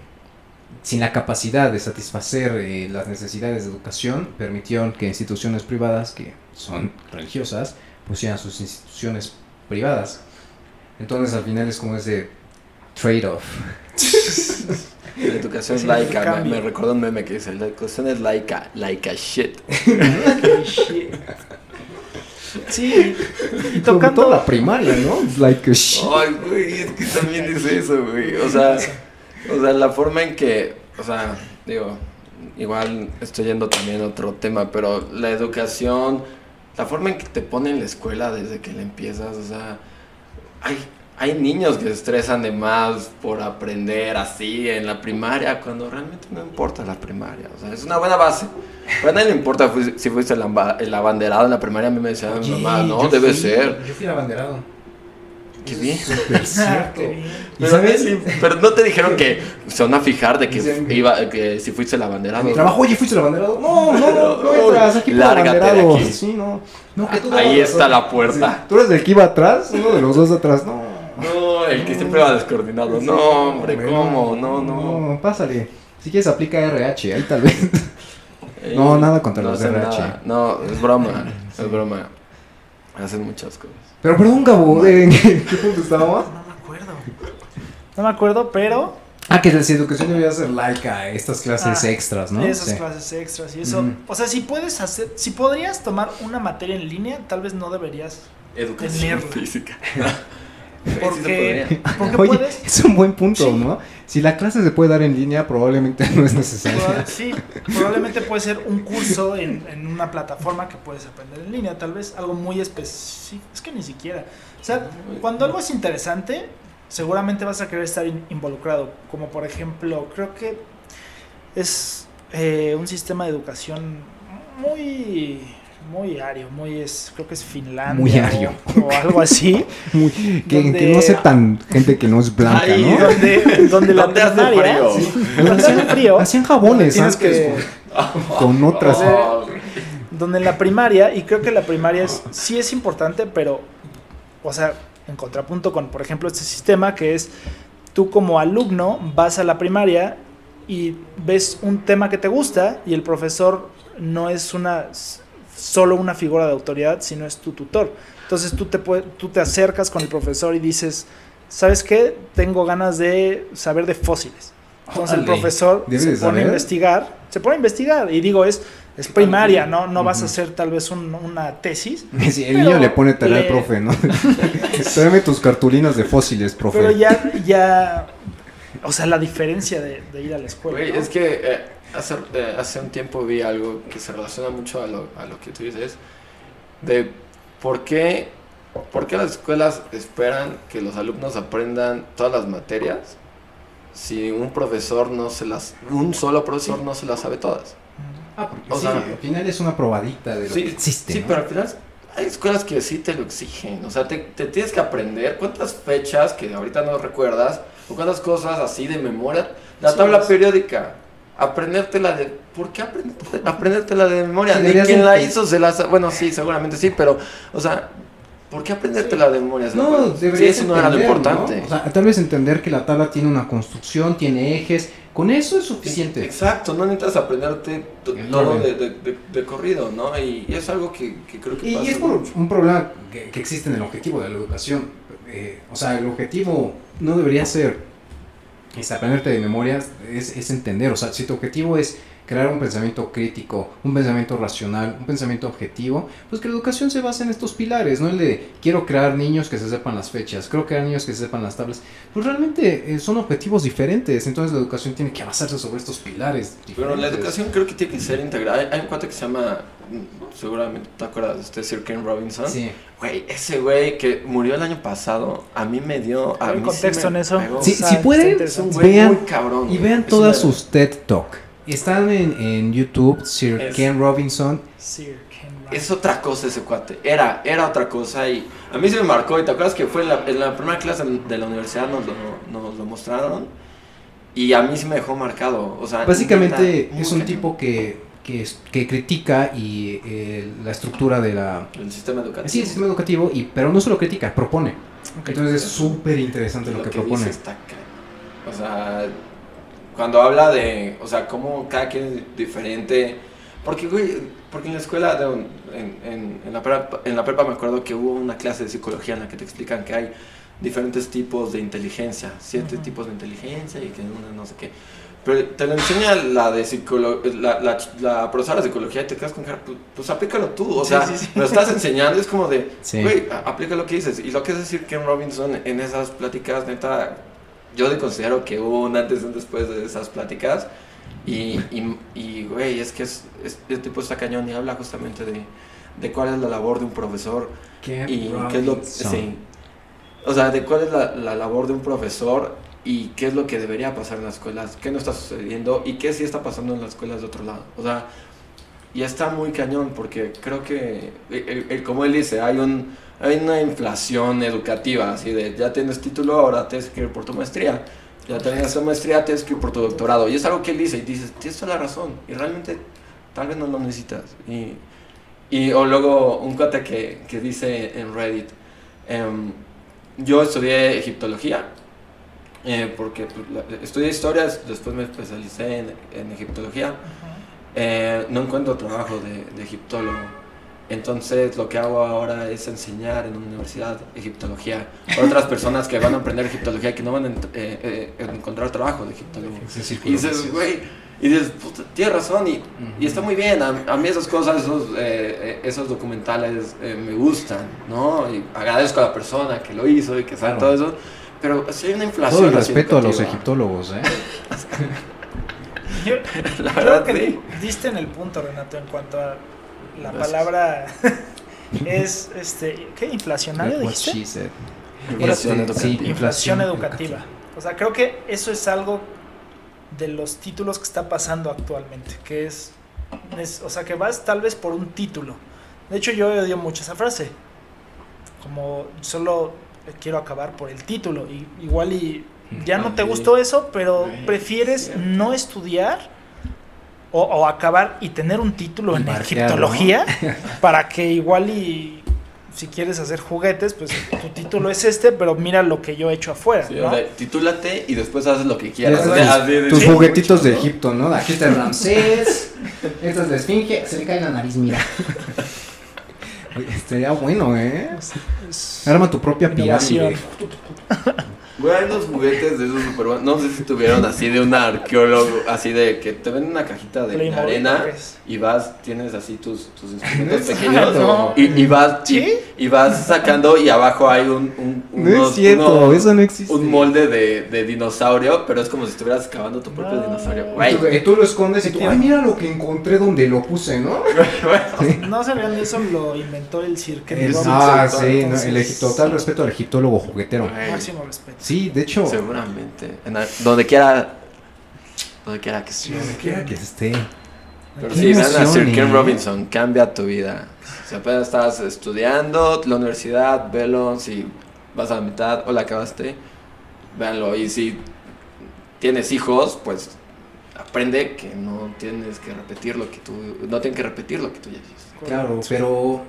sin la capacidad de satisfacer eh, las necesidades de educación. Permitieron que instituciones privadas, que son religiosas, pusieran sus instituciones privadas. Entonces, al final es como ese trade-off. La educación es laica, me, me recuerda un meme que dice, la educación es laica, laica shit. qué shit. Sí, y Como tocando toda la primaria, ¿no? Like a shit. Ay, güey, es que también dice eso, güey. O sea, o sea, la forma en que, o sea, digo, igual estoy yendo también a otro tema, pero la educación, la forma en que te ponen en la escuela desde que la empiezas, o sea, hay, hay niños que se estresan de más por aprender así en la primaria, cuando realmente no importa la primaria, o sea, es una buena base. Pero a nadie le importa si fuiste el, el abanderado en la primaria, a mí me decía mi mamá, no, debe fui- ser. Yo fui abanderado. Qué bien. Súper Ah, cierto. qué bien. ¿Y Pero, sabes? sí, pero no te dijeron que se van a fijar de que Dicen- iba que si fuiste el abanderado. Mi trabajo, oye, ¿fuiste el abanderado? No, no, no, no entras, aquí por Lárgate de abanderado. aquí. Sí, no. no que tú Ahí está razón. la puerta. Sí, Tú eres el que iba atrás, uno de los dos de atrás. No. No, el que siempre va descoordinado. No, hombre, ¿cómo? No, no. No, pásale. Si quieres aplica RH, ahí tal vez. No, nada contra los hacen RH. nada. No, es broma, es broma. Hacen muchas cosas. Pero perdón, Gabo, ¿en qué, qué punto estábamos? No me acuerdo. No me acuerdo, pero Ah, que la educación debería ser laica, estas clases Ah, extras, ¿no? Esas Sí. clases extras y eso. O sea, si puedes hacer, si podrías tomar una materia en línea, tal vez no deberías. Educación Tenerla. física. Porque, porque Oye, puedes. es un buen punto, Sí. ¿no? Si la clase se puede dar en línea, probablemente no es necesaria. proba- Sí, probablemente puede ser un curso en, en una plataforma que puedes aprender en línea, tal vez algo muy específico. Es que ni siquiera. O sea, cuando algo es interesante, seguramente vas a querer estar in- involucrado. Como por ejemplo, creo que es eh, un sistema de educación muy muy ario, muy es, creo que es Finlandia Muy ario. O, algo así, Muy- que, Donde- que no aceptan gente que no es blanca, Ay, ¿no? donde, donde la ¿Dónde hace primaria, frío? sí, donde hace frío, Hacían jabones antes que- con, con otras. Donde en la primaria, y creo que la primaria es, sí es importante, pero, o sea, en contrapunto con, por ejemplo, este sistema que es, tú como alumno vas a la primaria y ves un tema que te gusta y el profesor no es una solo una figura de autoridad, sino es tu tutor. Entonces tú te, tú te acercas con el profesor y dices, ¿sabes qué? Tengo ganas de saber de fósiles. Entonces el Órale, profesor se pone a saber. investigar, se pone a investigar y digo, es, es primaria, ¿no? No vas a hacer tal vez un- una tesis, Sí, el niño le pone tarea al le- profe, ¿no? Tráeme tus cartulinas de fósiles, profe. pero ya, ya, o sea, la diferencia de, de ir a la escuela. Güey, ¿no? es que eh, hace, eh, hace un tiempo vi algo que se relaciona mucho a lo, a lo que tú dices, de por qué, por qué las escuelas esperan que los alumnos aprendan todas las materias si un profesor no se las, un solo profesor no se las sabe todas. Ah, porque O sí, sea- al final es una probadita de lo Sí, que existe. sí ¿no? pero al final hay escuelas que sí te lo exigen, o sea, te, te tienes que aprender cuántas fechas que ahorita no recuerdas, o cuántas cosas así de memoria, la Sí, tabla es- periódica, aprendértela de, ¿por qué aprenderte- aprendértela de memoria? Deberías quien la hizo se la bueno, sí, seguramente sí, pero, o sea, ¿por qué aprendértela de memoria? No, sí, eso no era lo importante. ¿no? O sea, tal vez entender que la tabla tiene una construcción, tiene ejes. Con eso es suficiente. Exacto, no necesitas aprenderte todo de, de- de- de corrido, ¿no? Y, y es algo que, que creo que Y, pasa y es por mucho. un problema que, que existe en el objetivo de la educación. Eh, o sea, el objetivo no debería ser es aprenderte de memoria, es, es entender. O sea, si tu objetivo es crear un pensamiento crítico, un pensamiento racional, un pensamiento objetivo, pues que la educación se basa en estos pilares, no el de quiero crear niños que se sepan las fechas, quiero crear niños que se sepan las tablas. Pues realmente eh, son objetivos diferentes, entonces la educación tiene que basarse sobre estos pilares. Pero la diferentes. educación creo que tiene que ser integrada. Hay, un cuate que se llama, mm, seguramente te acuerdas de este Sir Ken Robinson. Sí. Güey, ese güey que murió el año pasado, a mí me dio... A ¿Hay mí contexto sí me en eso? Sí, O sea, si pueden, Vean- muy cabrón. Y vean todas sus TED Talk. Están en, en YouTube, Sir Es- Ken Robinson. Sir Ken Ryan. Es otra cosa ese cuate. Era, era otra cosa y a mí se me marcó. Y te acuerdas que fue en la, en la primera clase de la universidad nos lo, nos lo mostraron. Y a mí sí me dejó marcado. O sea, Básicamente es un cañón. tipo que, que, es- que critica y eh, la estructura de la... El sistema educativo. Sí, el sistema educativo, y, pero no solo critica, propone. Ok. Entonces es súper interesante lo, que, propone. dice está O sea, cuando habla de, o sea, cómo cada quien es diferente. Porque, güey, porque en la escuela, de en, en, en la prepa, en la prepa me acuerdo que hubo una clase de psicología en la que te explican que hay diferentes tipos de inteligencia, siete Ujú. tipos de inteligencia y que una no sé qué. Pero te lo enseña la de psicolo la, la, la profesora de psicología y te quedas con cara, pues, pues aplícalo tú, o Sí, sea, sí, sí. me lo estás enseñando, es como de, güey, aplica lo que dices. Y lo que es decir Ken Robinson en esas pláticas, neta, yo le considero que hubo un antes y un después de esas pláticas. Y, y, güey, es que es, es, el tipo está cañón y habla justamente de, de cuál es la labor de un profesor Ken y qué es lo sí. O sea, de cuál es la, la labor de un profesor y qué es lo que debería pasar en las escuelas, qué no está sucediendo y qué sí está pasando en las escuelas de otro lado. O sea, y está muy cañón porque creo que, el- como él dice, hay, un, hay una inflación educativa, así de ya tienes título, ahora tienes que ir por tu maestría. Ya tienes tu maestría, tienes que ir por tu doctorado. Y es algo que él dice y dices, tienes toda la razón. Y realmente tal vez no lo necesitas. Y, y o luego un cuate que, que dice en Reddit, em, yo estudié egiptología, eh, porque pues, la- estudié historias, después me especialicé en, en egiptología. Eh, no encuentro trabajo de, de egiptólogo. Entonces lo que hago ahora es enseñar en una universidad egiptología a otras personas que van a aprender egiptología que no van a eh, eh, encontrar trabajo de egiptólogo. Y dices, güey, y dices, puta, tienes razón, y, y está muy bien. A, a mí esas cosas, esos, eh, esos documentales me gustan, ¿no? Y agradezco a la persona que lo hizo y que sabe Claro. todo eso. Pero si hay una inflación. Todo el respeto a los egiptólogos, ¿eh? Yo, La creo verdad, que sí. diste en el punto, Renato, en cuanto a la Gracias. palabra es este ¿qué? inflacionario What dijiste? Inflación Este, educativa. sí, Inflación educativa. O sea, creo que eso es algo de los títulos que está pasando actualmente, que es, es- o sea, que vas tal vez por un título. De hecho, yo odio mucho esa frase. Como solo quiero acabar por el título y igual y ya no te gustó eso, pero prefieres no estudiar o, o acabar y tener un título en egiptología para que igual y si quieres hacer juguetes, pues tu título es este, pero mira lo que yo he hecho afuera, Sí, ¿no? o sea, titúlate y después haces lo que quieras. O sea, de- Tus juguetitos de. Egipto, ¿no? Aquí está el Ramsés, esta es la esfinge, se le cae la nariz, mira. Oye, estaría bueno, ¿eh? Arma tu propia pirámide. Güey, hay unos juguetes de esos super buenos. No sé si tuvieron así de un arqueólogo, así de que te venden una cajita de Playmobil, arena y vas, tienes así tus, tus instrumentos pequeños No. y, y vas y- vas sacando y abajo hay un, un, No es cierto, eso no existe. un molde de, de dinosaurio, pero es como si estuvieras excavando tu propio No. dinosaurio. Y Güey, tú, y tú lo escondes y tú, ay, mira lo que encontré donde lo puse, ¿no? No sabían de eso, lo inventó el cirque. de Es- Robinson. ah, sí, no, Entonces, el Egipto, total respeto al egiptólogo juguetero. Máximo respeto. Sí, de hecho, seguramente. En la- donde quiera. Donde quiera que esté. donde quiera que esté. Pero sí, vean a Sir Ken. Robinson, cambia tu vida. Si apenas estás estudiando la universidad, velo. Si vas a la mitad o la acabaste, véanlo. Y si tienes hijos, pues aprende que no tienes que repetir lo que tú. No tienen que repetir lo que tú ya hiciste. Claro, pero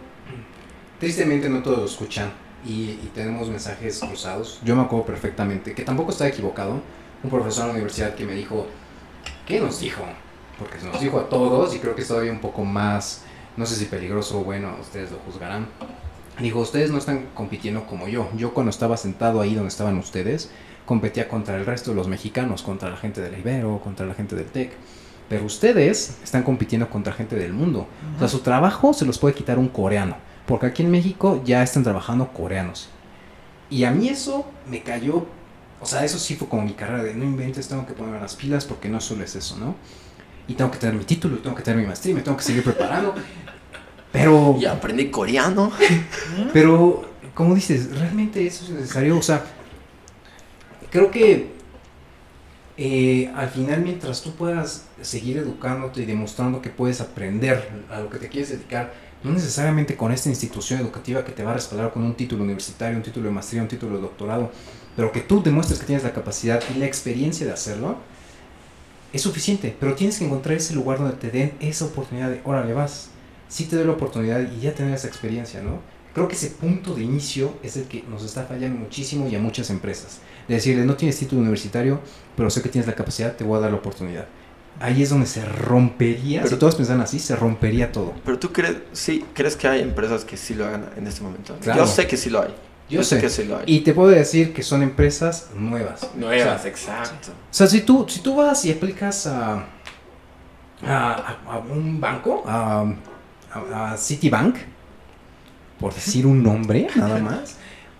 tristemente no todos lo escuchan y, y tenemos mensajes cruzados. Yo me acuerdo perfectamente que tampoco estaba equivocado. Un profesor en la universidad que me dijo, ¿qué nos dijo? Porque nos dijo a todos y creo que es todavía un poco más, no sé si peligroso o bueno, ustedes lo juzgarán. Dijo, ustedes no están compitiendo como yo. Yo cuando estaba sentado ahí donde estaban ustedes, competía contra el resto de los mexicanos, contra la gente del Ibero, contra la gente del TEC. Pero ustedes están compitiendo contra gente del mundo. O sea, su trabajo se los puede quitar un coreano. Porque aquí en México ya están trabajando coreanos. Y a mí eso me cayó. O sea, eso sí fue como mi carrera de no inventes, tengo que ponerme las pilas porque no solo es eso, ¿no? Y tengo que tener mi título, tengo que tener mi maestría, me tengo que seguir preparando. Pero, Y aprendí coreano. pero, como dices, realmente eso es necesario. O sea, creo que eh, al final, mientras tú puedas seguir educándote y demostrando que puedes aprender a lo que te quieres dedicar, no necesariamente con esta institución educativa que te va a respaldar con un título universitario, un título de maestría, un título de doctorado, pero que tú demuestres que tienes la capacidad y la experiencia de hacerlo, es suficiente. Pero tienes que encontrar ese lugar donde te den esa oportunidad de, órale, vas, sí te doy la oportunidad y ya tener esa experiencia, ¿no? Creo que ese punto de inicio es el que nos está fallando muchísimo y a muchas empresas. De decirle, no tienes título universitario, pero sé que tienes la capacidad, te voy a dar la oportunidad. Ahí es donde se rompería, Pero- si todos pensaran así, se rompería todo. Pero tú crees, sí, crees que hay empresas que sí lo hagan en este momento. Claro. Yo sé que sí lo hay. Yo sé. que sí lo hay. Y te puedo decir que son empresas nuevas. Nuevas, O sea, exacto. O sea, si tú, si tú vas y aplicas a, a, un banco, a, a- a Citibank, por decir un nombre, nada más,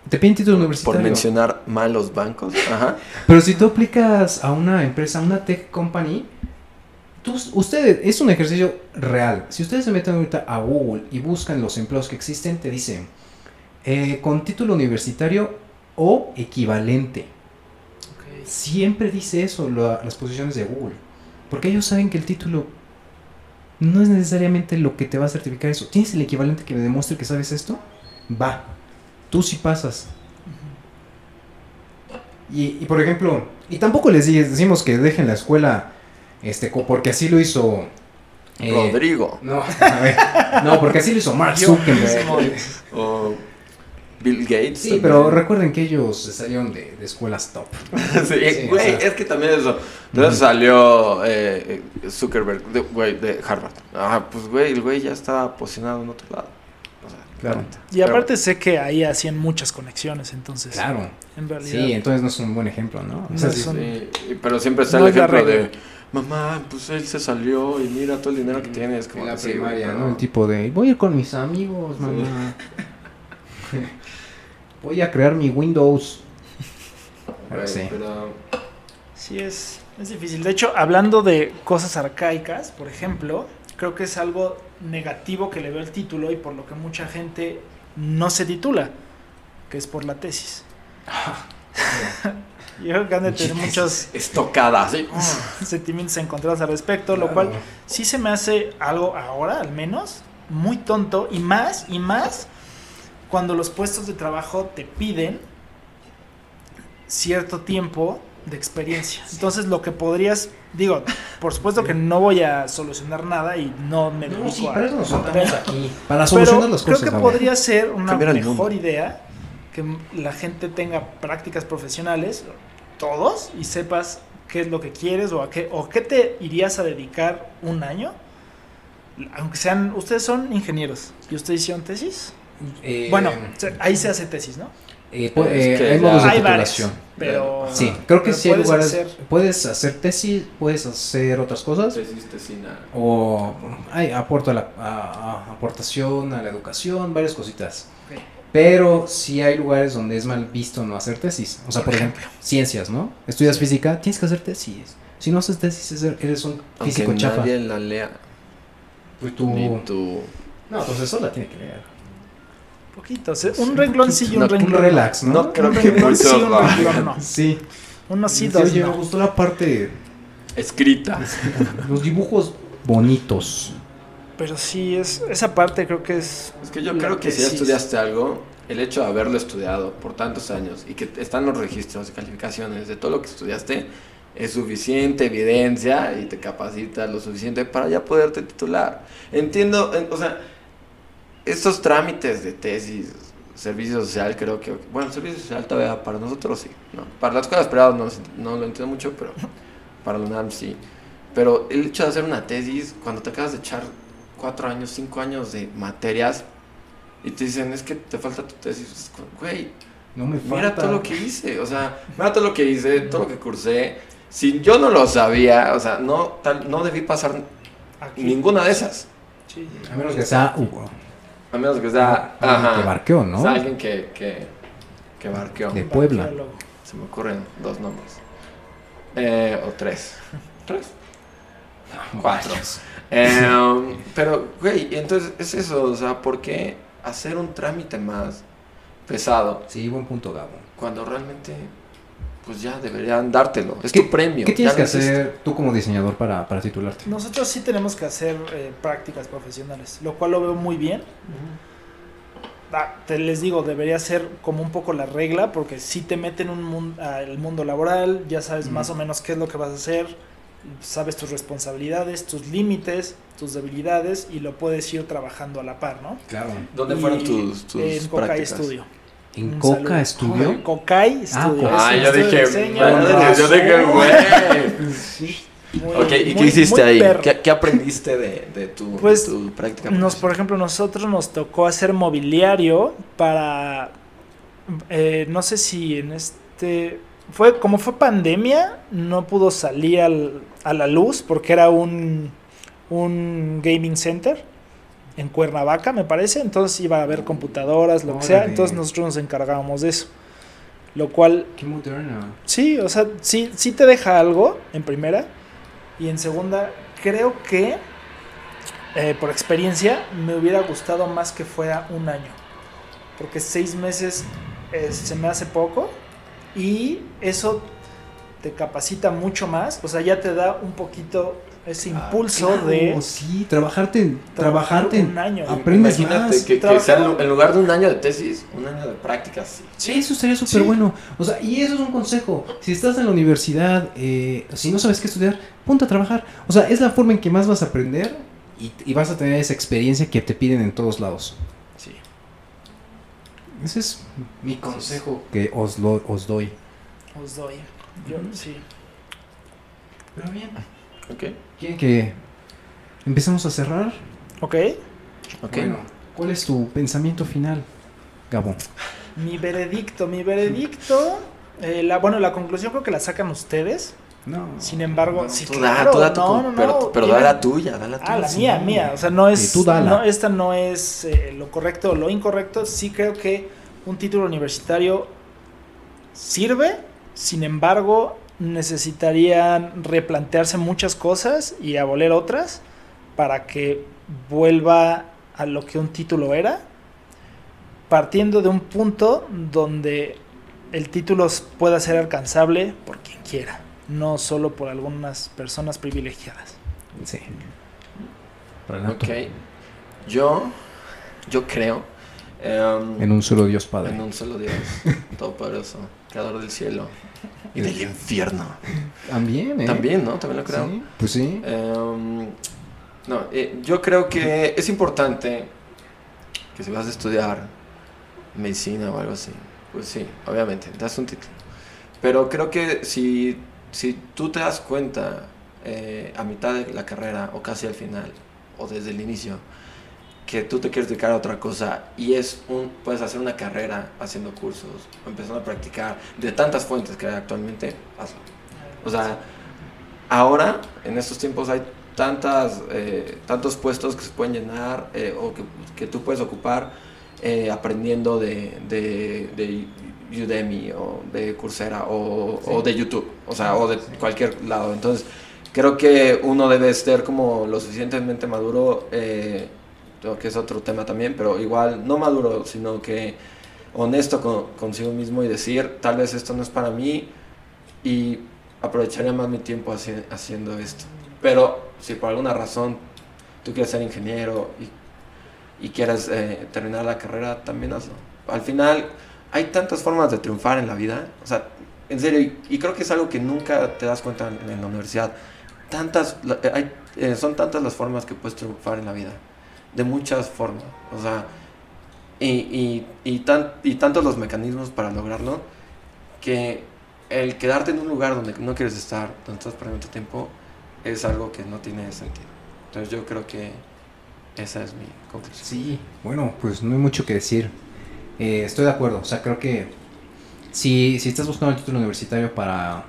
te piden título universitario. Por mencionar mal los bancos. Ajá. Pero si tú aplicas a una empresa, a una tech company, ustedes, es un ejercicio real. Si ustedes se meten ahorita a Google y buscan los empleos que existen, te dicen eh, con título universitario o equivalente. Siempre dice eso la- las posiciones de Google. Porque ellos saben que el título no es necesariamente lo que te va a certificar eso. ¿Tienes el equivalente que me demuestre que sabes esto? Va. Tú sí pasas. Y, y, por ejemplo, y tampoco les decimos que dejen la escuela este, porque así lo hizo. eh, Rodrigo. No, a ver, no, porque así lo hizo Mark Zuckerberg. mismo. O Bill Gates. Sí, también. pero recuerden que ellos salieron de, de escuelas top. sí, Sí, güey, o sea. es que también eso. Entonces salió eh, Zuckerberg, de, güey, de Harvard. Ah, pues güey, el güey ya estaba posicionado en otro lado. Claro. Y aparte sé que ahí hacían muchas conexiones, entonces. Claro. En realidad. Sí, entonces no es un buen ejemplo, ¿no? O sea, sí- Sí, pero siempre está No el ejemplo regla. de, mamá, pues él se salió y mira todo el dinero que tiene. Es como en la así, primaria, güey, ¿no? El tipo de, voy a ir con mis amigos, mamá. voy a crear mi Windows. Sí. pero- Sí, es, es difícil. De hecho, hablando de cosas arcaicas, por ejemplo, creo que es algo negativo que le veo el título y por lo que mucha gente no se titula, que es por la tesis. Yo creo que han de tener muchos Estocada, sí. sentimientos encontrados al respecto, lo Claro. cual sí se me hace algo ahora, al menos, muy tonto y más y más cuando los puestos de trabajo te piden cierto tiempo de experiencia. Entonces lo que podrías, digo, por supuesto que no voy a solucionar nada y no me No, dedico sí, a... para eso nos sentamos pero- aquí. Para solucionar pero las creo cosas. que Gabo. podría ser una mejor mundo. idea que la gente tenga prácticas profesionales, todos, y sepas qué es lo que quieres o a qué, o qué te irías a dedicar un año. Aunque sean, ustedes son ingenieros y ustedes hicieron tesis. Eh, bueno, ahí se hace tesis, ¿no? eh, pu- Es eh, que hay modos de titulación. pero Sí, creo que sí hay puedes lugares. hacer- Puedes hacer tesis, puedes hacer otras cosas. Tesis, tesina. O hay aporto a la, a- a- aportación a la educación, varias cositas. Ok. Pero sí hay lugares donde es mal visto no hacer tesis. O sea, por, Por ejemplo, ciencias, ¿no? Estudias física, tienes que hacer tesis. Si no haces tesis, es- eres un Aunque físico chafa. nadie la lea. Pues tú... Ni tú. No, entonces eso la tiene que leer. Poquito, se- un renglón sí y un No, renglón un relax, ¿no? No creo Un que renglón sí, un renglón no. Sí. Uno sí, Sí, dos oye, no. me gustó la parte, Escrita. los dibujos bonitos. Pero sí, es, esa parte creo que es... Es que yo creo que si ya estudiaste algo, el hecho de haberlo estudiado por tantos años y que están los registros de calificaciones de todo lo que estudiaste, es suficiente evidencia y te capacita lo suficiente para ya poderte titular. Entiendo, en- o sea, estos trámites de tesis, servicio social, creo que, bueno, servicio social todavía para nosotros sí, ¿no? Para las escuelas privadas no, no lo entiendo mucho, pero para la UNAM sí. Pero el hecho de hacer una tesis, cuando te acabas de echar cuatro años, cinco años de materias y te dicen, es que te falta tu tesis, es como, güey, No me falta. mira todo lo que hice, o sea, mira todo lo que hice, todo lo que cursé. Si yo no lo sabía, o sea, no, tal, no debí pasar Aquí. ninguna de esas. Sí. A menos que sea Hugo. A menos que sea, Que ajá, barqueó, ¿no? o sea, alguien que, que, que barqueó. De Puebla. Se me ocurren dos nombres. Eh, o tres. ¿Tres? Cuatro. Eh, pero, güey, entonces es eso, o sea, ¿por qué hacer un trámite más pesado Sí, buen punto, Gabo. cuando realmente, pues ya deberían dártelo? Es ¿Qué- tu premio. ¿Qué tienes que hacer tú como diseñador para, para titularte? Nosotros sí tenemos que hacer eh, prácticas profesionales, lo cual lo veo muy bien. Ah, te les digo, debería ser como un poco la regla, porque si te meten un mun- al mundo laboral, ya sabes más o menos qué es lo que vas a hacer, sabes tus responsabilidades, tus límites, tus debilidades, y lo puedes ir trabajando a la par, ¿no? Claro. ¿Dónde Y fueron tus, tus En Cocay prácticas? Studio. ¿En Un Coca. Studio? Cocay Studio. Ah, yo dije, yo dije, güey. Muy- Ok, ¿y qué muy- hiciste muy ahí? ¿Qué, qué aprendiste de, de tu, Pues, de tu práctica? Nos, por ejemplo, nosotros nos tocó hacer mobiliario para, eh, no sé si en este, fue como fue pandemia, no pudo salir al- a la luz porque era un, un gaming center en Cuernavaca, me parece, entonces iba a haber computadoras, lo que sea, entonces nosotros nos encargábamos de eso. Lo cual, Qué moderno. sí, o sea, sí, sí te deja algo en primera y en segunda, creo que eh, por experiencia, me hubiera gustado más que fuera un año. Porque seis meses eh, se me hace poco y eso te capacita mucho más. O sea, ya te da un poquito ese impulso Ah, Claro, de Sí, trabajarte, trabajar trabajarte. un año. Aprendes Imagínate más. que, sea en lu- en lugar de un año de tesis, un año de prácticas. Sí, eso sería súper Sí. bueno. O sea, y eso es un consejo. Si estás en la universidad, eh, si no sabes qué estudiar, ponte a trabajar. O sea, es la forma en que más vas a aprender y, y vas a tener esa experiencia que te piden en todos lados. Sí. Ese es mi consejo que os, lo, os doy. Os doy. Yo, sí. Pero bien. Ok. ¿Quieren que empecemos a cerrar? Ok. Ok. Bueno, ¿Cuál es tu pensamiento final, Gabo? Mi veredicto, mi veredicto. eh, la, bueno, la conclusión creo que la sacan ustedes. No. Sin embargo, No, sí, tú da, claro, tú da tu no, no, no, pero, pero da la tuya, da la tuya. Ah, la sí. mía, mía. O sea, no es. Sí, tú dala. no, esta no es eh, lo correcto o lo incorrecto. Sí creo que un título universitario sirve. Sin embargo, necesitarían replantearse muchas cosas y aboler otras para que vuelva a lo que un título era. Partiendo de un punto donde el título pueda ser alcanzable por quien quiera, no solo por algunas personas privilegiadas. Sí. Renato. Ok. Yo, yo creo. em, En un solo Dios Padre. en un solo Dios, Todopoderoso, Creador del cielo y del infierno. También, ¿eh? También, ¿no? También lo creo. Sí, pues sí. Em, no, eh, yo creo que es importante que si vas a estudiar medicina o algo así, pues sí, obviamente, das un título. Pero creo que si, si tú te das cuenta eh, a mitad de la carrera o casi al final o desde el inicio que tú te quieres dedicar a otra cosa y es un puedes hacer una carrera haciendo cursos, empezando a practicar de tantas fuentes que hay actualmente, hazlo. O sea, ahora, en estos tiempos, hay tantas, eh, tantos puestos que se pueden llenar eh, o que, que tú puedes ocupar eh, aprendiendo de, de, de Udemy o de Coursera o, o de YouTube, o sea, o de cualquier lado. Entonces, creo que uno debe ser como lo suficientemente maduro, que es otro tema también, pero igual no maduro, sino que honesto con, consigo mismo y decir, tal vez esto no es para mí y aprovecharía más mi tiempo haci- haciendo esto. Pero si por alguna razón tú quieres ser ingeniero y, quieres eh, terminar la carrera, también hazlo. Al final hay tantas formas de triunfar en la vida, o sea, en serio, y, creo que es algo que nunca te das cuenta en, en la universidad. Tantas, eh, hay, eh, son tantas las formas que puedes triunfar en la vida, de muchas formas, o sea, y, y, y, tan, y tantos los mecanismos para lograrlo, que el quedarte en un lugar donde no quieres estar, donde estás perdiendo tu tiempo, es algo que no tiene sentido. Entonces yo creo que esa es mi conclusión. Sí, bueno, pues no hay mucho que decir. Eh, estoy de acuerdo, o sea, creo que si, si estás buscando el título universitario para,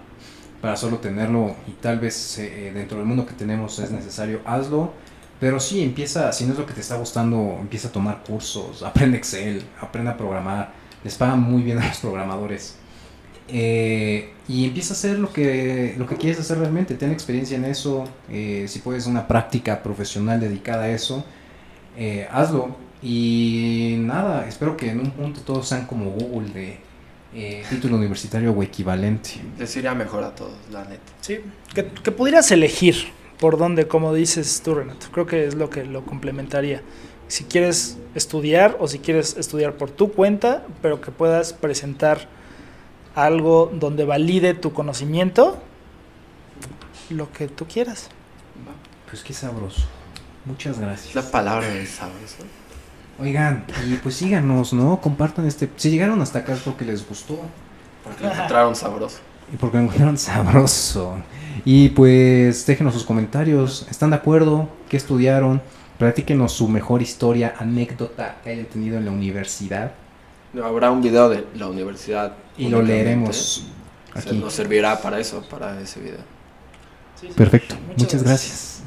para solo tenerlo y tal vez eh, dentro del mundo que tenemos es necesario, hazlo. Pero sí, empieza, si no es lo que te está gustando, empieza a tomar cursos, aprende Excel, aprende a programar. Les pagan muy bien a los programadores. Eh, y empieza a hacer lo que, lo que quieres hacer realmente. Ten experiencia en eso. eh, si puedes una práctica profesional dedicada a eso, eh, hazlo. Y nada, espero que en un punto todos sean como Google de eh, título universitario o equivalente. Les iría mejor a todos, la neta. Sí, que, que pudieras elegir por dónde, como dices tú, Renato. Creo que es lo que lo complementaría. Si quieres estudiar o si quieres estudiar por tu cuenta, pero que puedas presentar algo donde valide tu conocimiento, lo que tú quieras. Pues qué sabroso. Muchas gracias. La palabra de sabroso. Oigan, y pues síganos, ¿no? Compartan este. Si llegaron hasta acá es porque les gustó. Porque lo encontraron sabroso. Y porque lo encontraron sabroso. Y pues déjenos sus comentarios. ¿Están de acuerdo? ¿Qué estudiaron? Platíquenos su mejor historia, anécdota que hayan tenido en la universidad. Habrá un video de la universidad. Y lo leeremos O sea, aquí. Nos servirá para eso, para ese video. Perfecto. Muchas gracias.